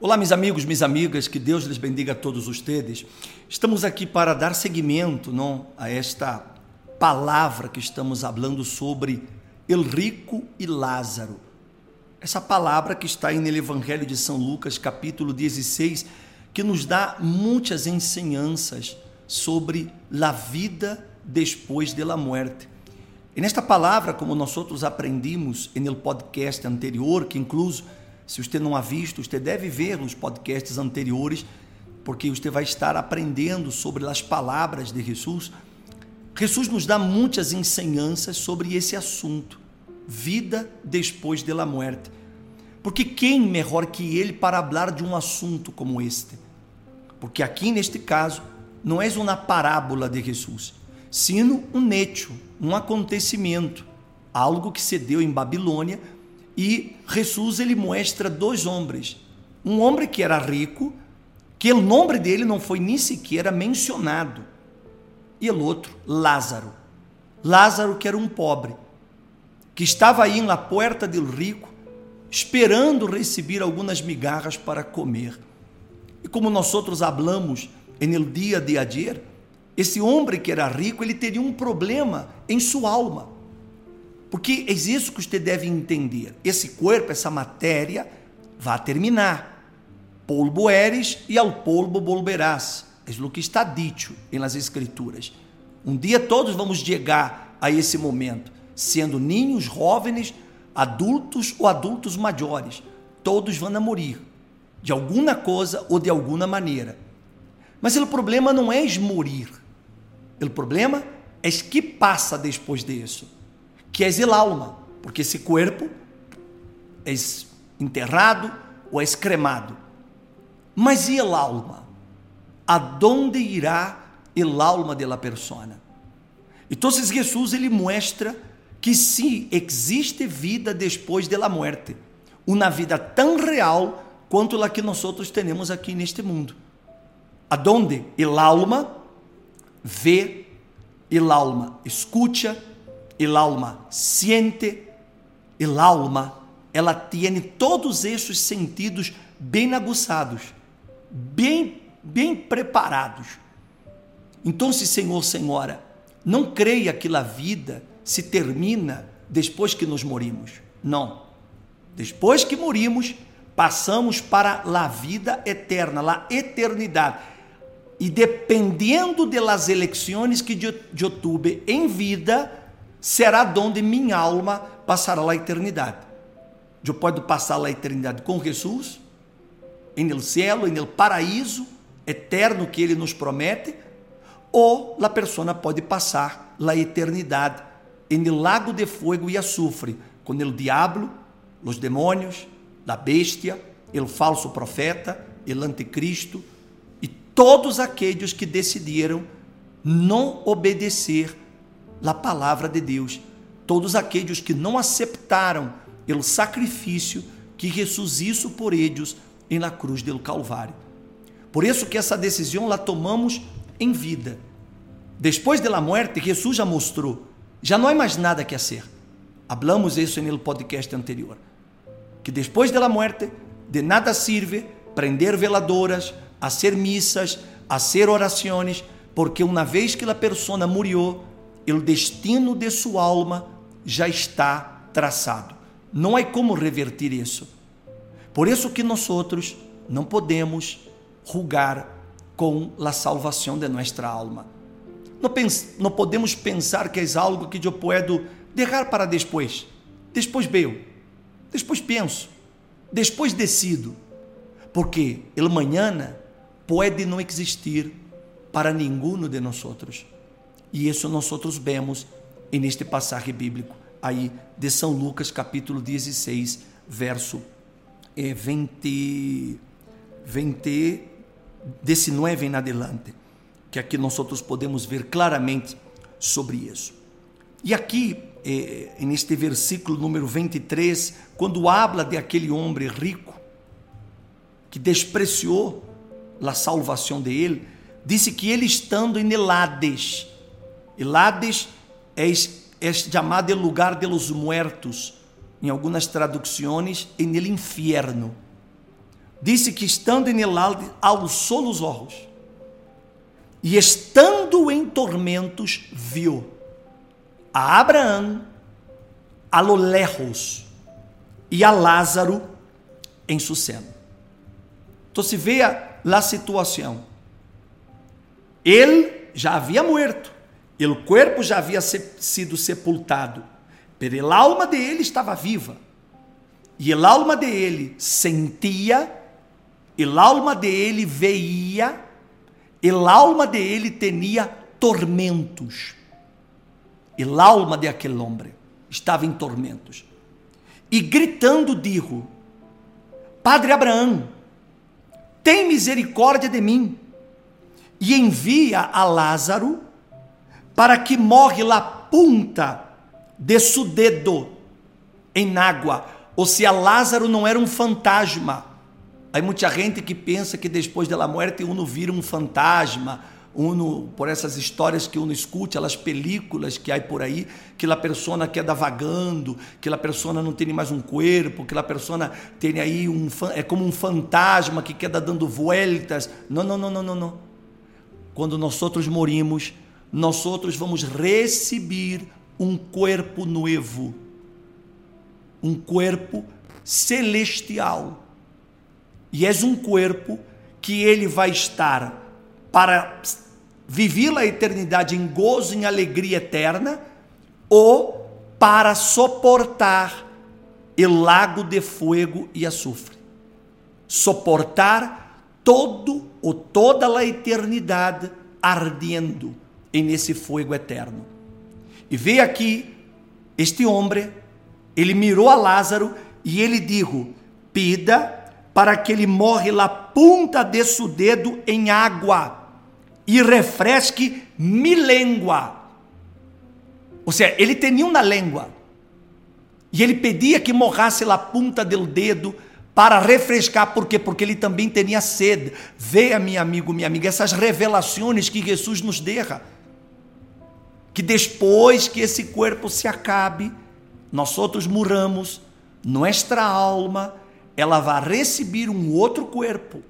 Olá, meus amigos, minhas amigas, que Deus lhes bendiga a todos vocês. Estamos aqui para dar seguimento não, a esta palavra que estamos falando sobre El Rico e Lázaro. Essa palavra que está aí no Evangelho de São Lucas, capítulo 16, que nos dá muitas ensinanças sobre a vida depois da morte. E nesta palavra, como nós outros aprendimos no podcast anterior, que incluso se você não a visto, você deve ver os podcasts anteriores, porque você vai estar aprendendo sobre as palavras de Jesus. Jesus nos dá muitas ensinanças sobre esse assunto, vida depois da morte. Porque quem melhor que ele para falar de um assunto como este? Porque aqui neste caso não é uma parábola de Jesus, sino um hecho, um acontecimento, algo que se deu em Babilônia e Jesus ele mostra dois homens. Um homem que era rico, que o nome dele não foi nem sequer mencionado. E o outro, Lázaro. Lázaro que era um pobre, que estava aí na porta do rico, esperando receber algumas migarras para comer. E como nós outros hablamos no dia de ayer, esse homem que era rico, ele teria um problema em sua alma porque é isso que você deve entender. Esse corpo, essa matéria, vai terminar. Polvo eres e ao polvo volverás. É o que está dito nas Escrituras. Um dia todos vamos chegar a esse momento, sendo ninhos, jovens, adultos ou adultos maiores. Todos vão morrer, de alguma coisa ou de alguma maneira. Mas o problema não é morrer. O problema é que passa depois disso que é el alma, porque esse corpo é enterrado ou é cremado. Mas e el alma? Aonde irá el alma de la persona? Então, Jesus ele mostra que sim, existe vida depois da morte, uma vida tão real quanto a que nós outros temos aqui neste mundo. Aonde el alma vê, el alma escuta, el alma siente, el alma, ela tem todos esses sentidos bem aguçados, bem, bem preparados. Então, se Senhor, Senhora, não creia que a vida se termina depois que nos morimos. Não. Depois que morimos, passamos para a vida eterna, a eternidade. E dependendo das eleições que eu tive em vida, será donde minha alma passará a eternidade. Eu posso passar a eternidade com Jesus, em el cielo, em el paraíso eterno que ele nos promete, ou a pessoa pode passar a eternidade em el lago de fogo e azufre, com o diabo, os demônios, a bestia, o falso profeta, o anticristo e todos aqueles que decidiram não obedecer a palavra de Deus. Todos aqueles que não aceitaram o sacrifício que Jesus hizo por eles em la cruz do Calvário. Por isso que essa decisão la tomamos em vida. Depois da morte, Jesus já mostrou, já não há mais nada que fazer. Hablamos isso no podcast anterior. Que depois da morte, de nada sirve prender veladoras, fazer missas, fazer orações, porque uma vez que a pessoa murió, o destino de sua alma já está traçado. Não há como revertir isso. Por isso que nós outros não podemos julgar com a salvação de nossa alma. Não, não podemos pensar que é algo que eu posso deixar para depois. Depois veio, depois penso, depois decido. Porque el mañana pode não existir para nenhum de nós outros. E isso nós outros vemos neste passagem bíblico aí de São Lucas, capítulo 16, verso 20, 20 19 em adelante, que aqui nós outros podemos ver claramente sobre isso. E aqui, eh, neste versículo número 23, quando habla de aquele homem rico que despreciou a salvação de ele, disse que ele estando em Elades, Elades é, é chamado lugar de los muertos, em algumas traduções, em el infierno. disse que estando em el alçou os olhos e estando em tormentos viu a Abraão a lo lejos e a Lázaro em seu seno. Então se vê a situação. Ele já havia morto, o corpo já havia sido sepultado, mas a alma dele estava viva. E a alma dele sentia, a alma dele veia, a alma dele tinha tormentos. A alma de aquele homem estava em tormentos. E gritando, digo: Padre Abraão, tem misericórdia de mim e envia a Lázaro para que morre la punta de su dedo em água. Ou seja, Lázaro não era um fantasma. Há muita gente que pensa que depois da morte uno vira um fantasma, uno por essas histórias que uno escute, aquelas películas que há por aí, que a pessoa queda vagando, que a pessoa não tem mais um corpo, que a pessoa tem aí um é como um fantasma que queda dando voltas. Não, não, não, não, não, não. Quando nós outros morimos, nós outros vamos receber um corpo novo, um corpo celestial. E és um corpo que ele vai estar para viver a eternidade em gozo, em alegria eterna, ou para suportar o lago de fogo e açufre. Suportar todo ou toda a eternidade ardendo em nesse fogo eterno. E veio aqui este homem, ele mirou a Lázaro e ele disse: Pida para que ele morre la punta de seu dedo em água e refresque mi língua. Ou seja, ele tinha uma língua. E ele pedia que morrasse la punta do dedo para refrescar, por quê? Porque ele também tinha sede. Veja, meu amigo, minha amiga, essas revelações que Jesus nos deixa que depois que esse corpo se acabe, nós outros morramos, nossa alma, ela vai receber um outro corpo.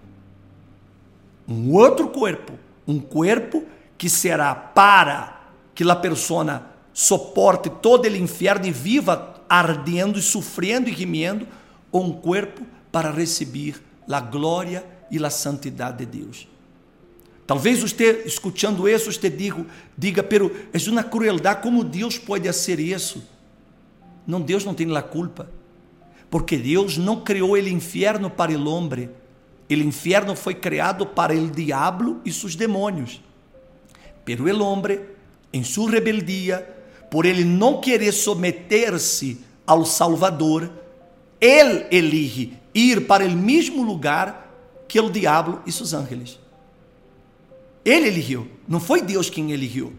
Um outro corpo. Um corpo que será para que a pessoa suporte todo o inferno e viva ardendo e sofrendo e gemendo, um corpo para receber a glória e a santidade de Deus. Talvez você, escutando isso, você diga, diga, pero é uma crueldade, como Deus pode fazer isso? Não, Deus não tem a culpa, porque Deus não criou o inferno para o homem, o inferno foi criado para o diabo e seus demônios. Pero o homem, em sua rebeldia, por ele não querer submeter-se ao Salvador, ele elige ir para o mesmo lugar que o diabo e seus ángeles. Ele eligiu, não foi Deus quem eligiu.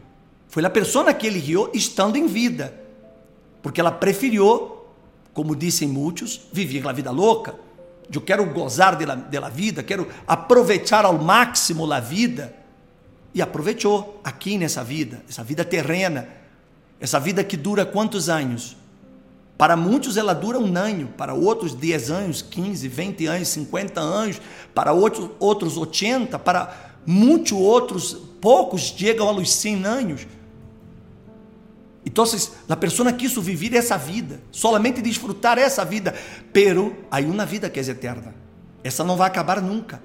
Foi a pessoa que eligiu estando em vida. Porque ela preferiu, como dizem muitos, viver a vida louca. Eu quero gozar da vida, quero aproveitar ao máximo a vida. E aproveitou aqui nessa vida, essa vida terrena, essa vida que dura quantos anos? Para muitos ela dura um ano, para outros 10 anos, 15, 20 anos, 50 anos, para outros, outros 80, para muitos outros, poucos chegam a los 100 anos. Então, a pessoa quis viver essa vida, solamente desfrutar essa vida, pero há uma vida que é eterna. Essa não vai acabar nunca.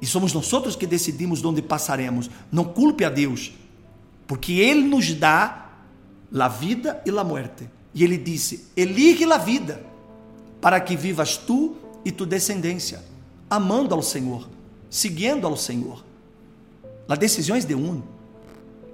E somos nós outros que decidimos onde passaremos. Não culpe a Deus, porque Ele nos dá a vida e a morte. E Ele disse: Elige a vida, para que vivas tu e tu descendência, amando ao Senhor seguindo ao Senhor. As decisões de um.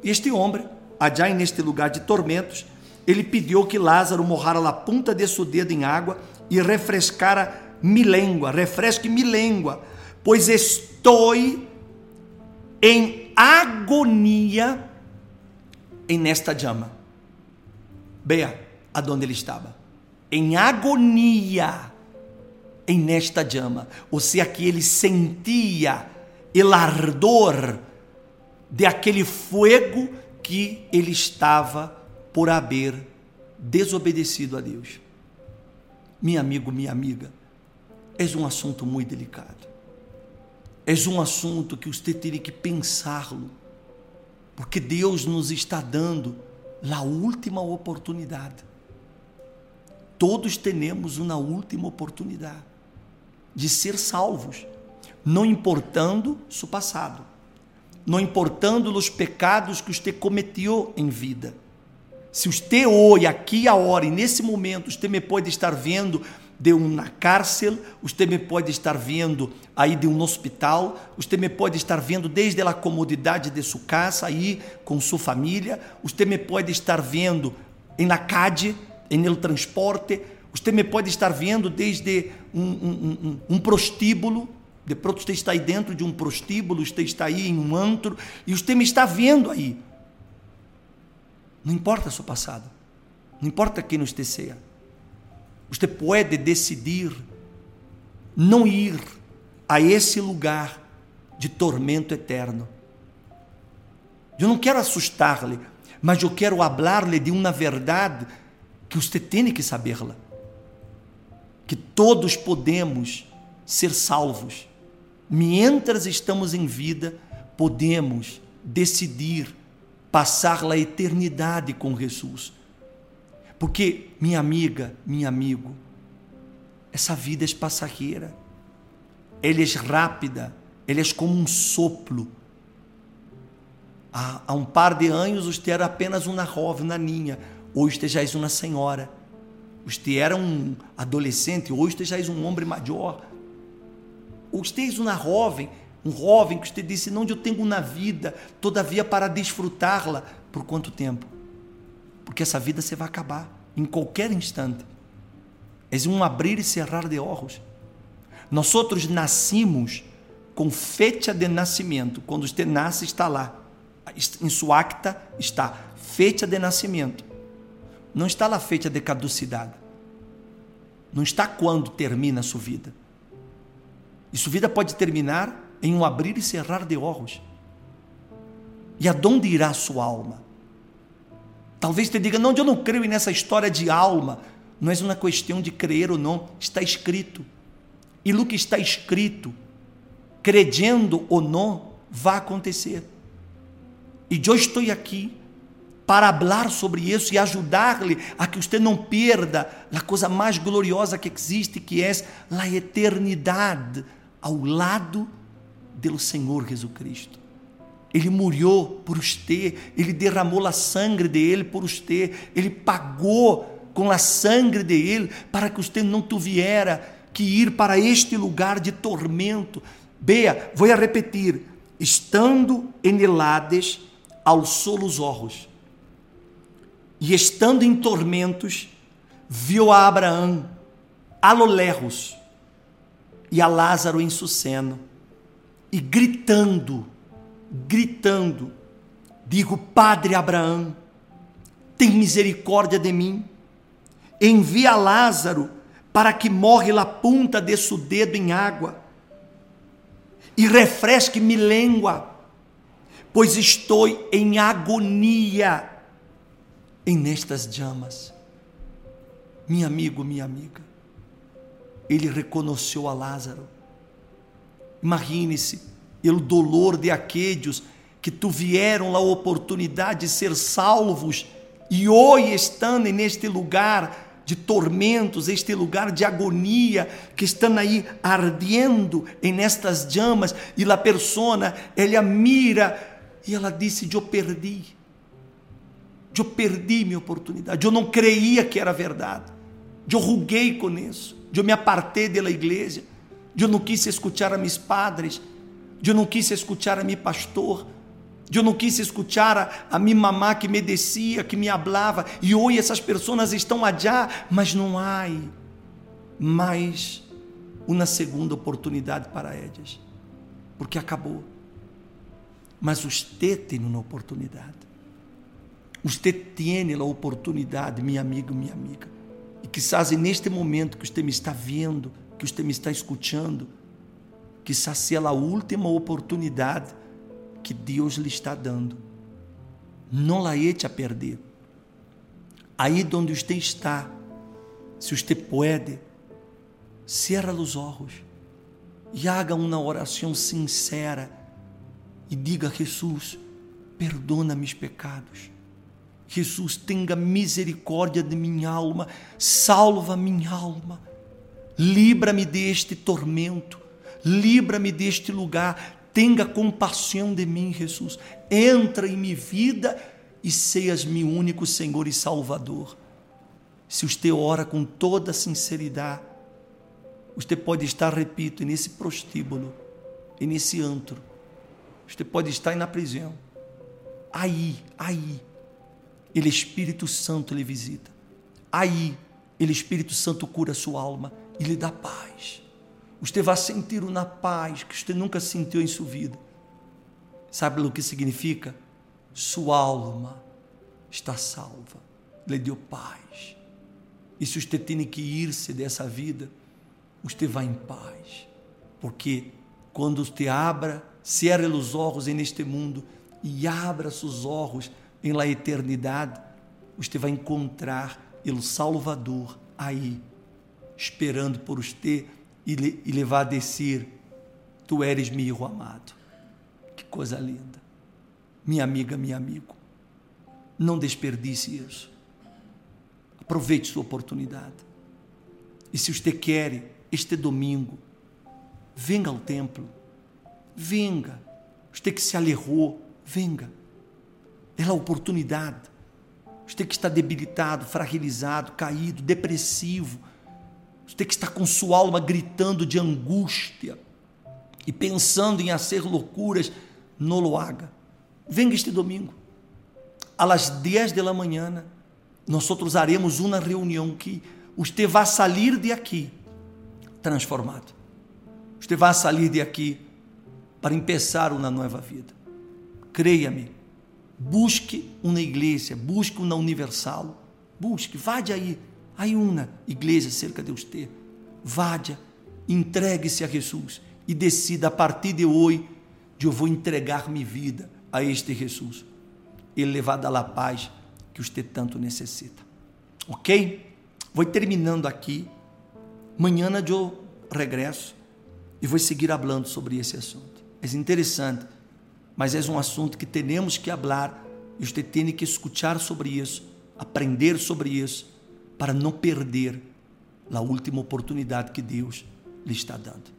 Este homem, allá neste lugar de tormentos, ele pediu que Lázaro morrara la punta de seu dedo em água e refrescara mi língua, refresque mi língua, pois estou em agonia em nesta chama. Veja aonde ele estava. Em agonia em nesta chama, ou seja, que ele sentia o ardor de aquele fogo que ele estava por haver desobedecido a Deus. Meu amigo, minha amiga, é um assunto muito delicado. É um assunto que você teria que pensá-lo, porque Deus nos está dando a última oportunidade. Todos temos uma última oportunidade de ser salvos, não importando seu passado, não importando os pecados que você cometeu em vida. Se você hoje, aqui, agora e nesse momento, você me pode estar vendo de uma cárcel, você me pode estar vendo aí de um hospital, você me pode estar vendo desde a comodidade de sua casa aí com sua família, você me pode estar vendo em la calle, em el transporte, você me pode estar vendo desde um, um, um, um prostíbulo, de pronto você está aí dentro de um prostíbulo, você está aí em um antro, e você me está vendo aí. Não importa o seu passado, não importa quem você seja. Você pode decidir não ir a esse lugar de tormento eterno. Eu não quero assustar-lhe, mas eu quero falar-lhe de uma verdade que você tem que saberla. Que todos podemos ser salvos. Mientras estamos em vida, podemos decidir passar a eternidade com Jesus. Porque, minha amiga, meu amigo, essa vida é passageira, ela é rápida, ela é como um sopro. Há, um par de anos você era apenas uma jovem, uma ninha, hoje já és uma senhora. Você era um adolescente, hoje você já és um homem maior. Você és uma jovem, um jovem que você disse, não eu tenho na vida, todavia para desfrutá-la, por quanto tempo? porque essa vida você vai acabar em qualquer instante. É um abrir e cerrar de olhos. Nós outros nascimos com fecha de nascimento. Quando você nasce, está lá. Em sua acta está fecha de nascimento. Não está lá fecha de caducidade. Não está quando termina a sua vida. E sua vida pode terminar em um abrir e cerrar de olhos. E aonde irá sua alma? Talvez te diga, não, eu não creio nessa história de alma. Não é uma questão de crer ou não, está escrito. E o que está escrito, credendo ou não, vai acontecer. E eu estou aqui para falar sobre isso e ajudar-lhe a que você não perda a coisa mais gloriosa que existe, que é a eternidade ao lado do Senhor Jesus Cristo. Ele morreu por você, ele derramou a sangue dele por você, ele pagou com a sangue dele para que você não tuviera que ir para este lugar de tormento. Bea, vou repetir: estando em Elades, alçou os olhos e estando em tormentos, viu a Abraão a lo lejos e a Lázaro em suceno e gritando gritando: Digo, Padre Abraão, tem misericórdia de mim. Envia Lázaro para que morre la punta de seu dedo em água e refresque-me língua, pois estou em agonia em nestas chamas. Meu amigo, minha amiga, ele reconheceu a Lázaro. Imagine-se, pelo dolor de aqueles que tuvieram a oportunidade de ser salvos e hoje estão neste lugar de tormentos, este lugar de agonia, que estão aí ardendo em nestas chamas, e a persona, ela mira e ela disse: Eu perdi, eu perdi minha oportunidade, eu não creia que era verdade, eu ruguei com isso, eu me apartei da igreja, eu não quis escutar a meus padres, eu não quis escutar a meu pastor, eu não quis escutar a, a minha mamá que me descia, que me hablava, e hoje essas pessoas estão allá, mas não há mais uma segunda oportunidade para elas, porque acabou. Mas você tem uma oportunidade. Você tem a oportunidade, minha amiga, minha amiga. E quizás neste momento que você me está vendo, que você me está escutando, que seja a última oportunidade que Deus lhe está dando. Não la eche a perder. Aí onde você está, se você pode, Cierra os olhos e haga uma oração sincera e diga: Jesus, perdona meus pecados. Jesus, tenha misericórdia de minha alma, salva minha alma, livra-me deste tormento, livra-me deste lugar, tenha compaixão de mim, Jesus. Entra em minha vida e seias meu único Senhor e Salvador. Se você ora com toda sinceridade, você pode estar, repito, nesse prostíbulo, nesse antro. Você pode estar na prisão. Aí, aí, ele Espírito Santo lhe visita. Aí, ele Espírito Santo cura a sua alma e lhe dá paz. Você vai sentir uma paz que você nunca sentiu em sua vida. Sabe o que significa? Sua alma está salva. Lhe deu paz. E se você tem que ir-se dessa vida, você vai em paz. Porque quando você abra, cierra os olhos neste mundo e abra seus olhos em la eternidade, você vai encontrar o Salvador aí, esperando por você e, levar a descer. Tu eres meu amado. Que coisa linda. Minha amiga, meu amigo. Não desperdice isso. Aproveite sua oportunidade. E se você quer, este domingo, venga ao templo. Venga. Você que se alerrou, venga. É a oportunidade. Você que está debilitado, fragilizado, caído, depressivo. Você que está com sua alma gritando de angústia e pensando em fazer loucuras, não lo haga. Este domingo. Às 10 da manhã, nós haremos uma reunião que você vai sair de aqui transformado. Você vai sair de aqui para começar uma nova vida. Creia-me. Busque uma igreja, busque uma universal. Busque, vá de aí. Aí uma igreja cerca de você. Vádia, entregue-se a Jesus e decida a partir de hoje de eu vou entregar minha vida a este Jesus. Ele levar da paz que você tanto necessita. Ok? Vou terminando aqui. Amanhã eu regresso e vou seguir falando sobre esse assunto. É interessante, mas é um assunto que temos que falar e você tem que escutar sobre isso, aprender sobre isso, para não perder a última oportunidade que Deus lhe está dando.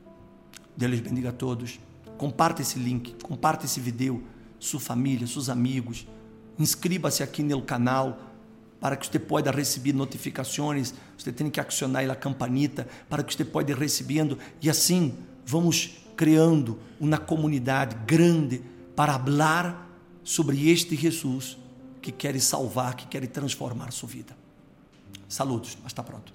Deus lhes bendiga a todos. Comparta esse link, comparta esse vídeo, sua família, seus amigos inscreva-se aqui no canal para que você possa receber notificações. Você tem que acionar a campanita para que você possa recebendo e assim vamos criando uma comunidade grande para falar sobre este Jesus que quer salvar, que quer transformar sua vida. Saludos, mas está pronto.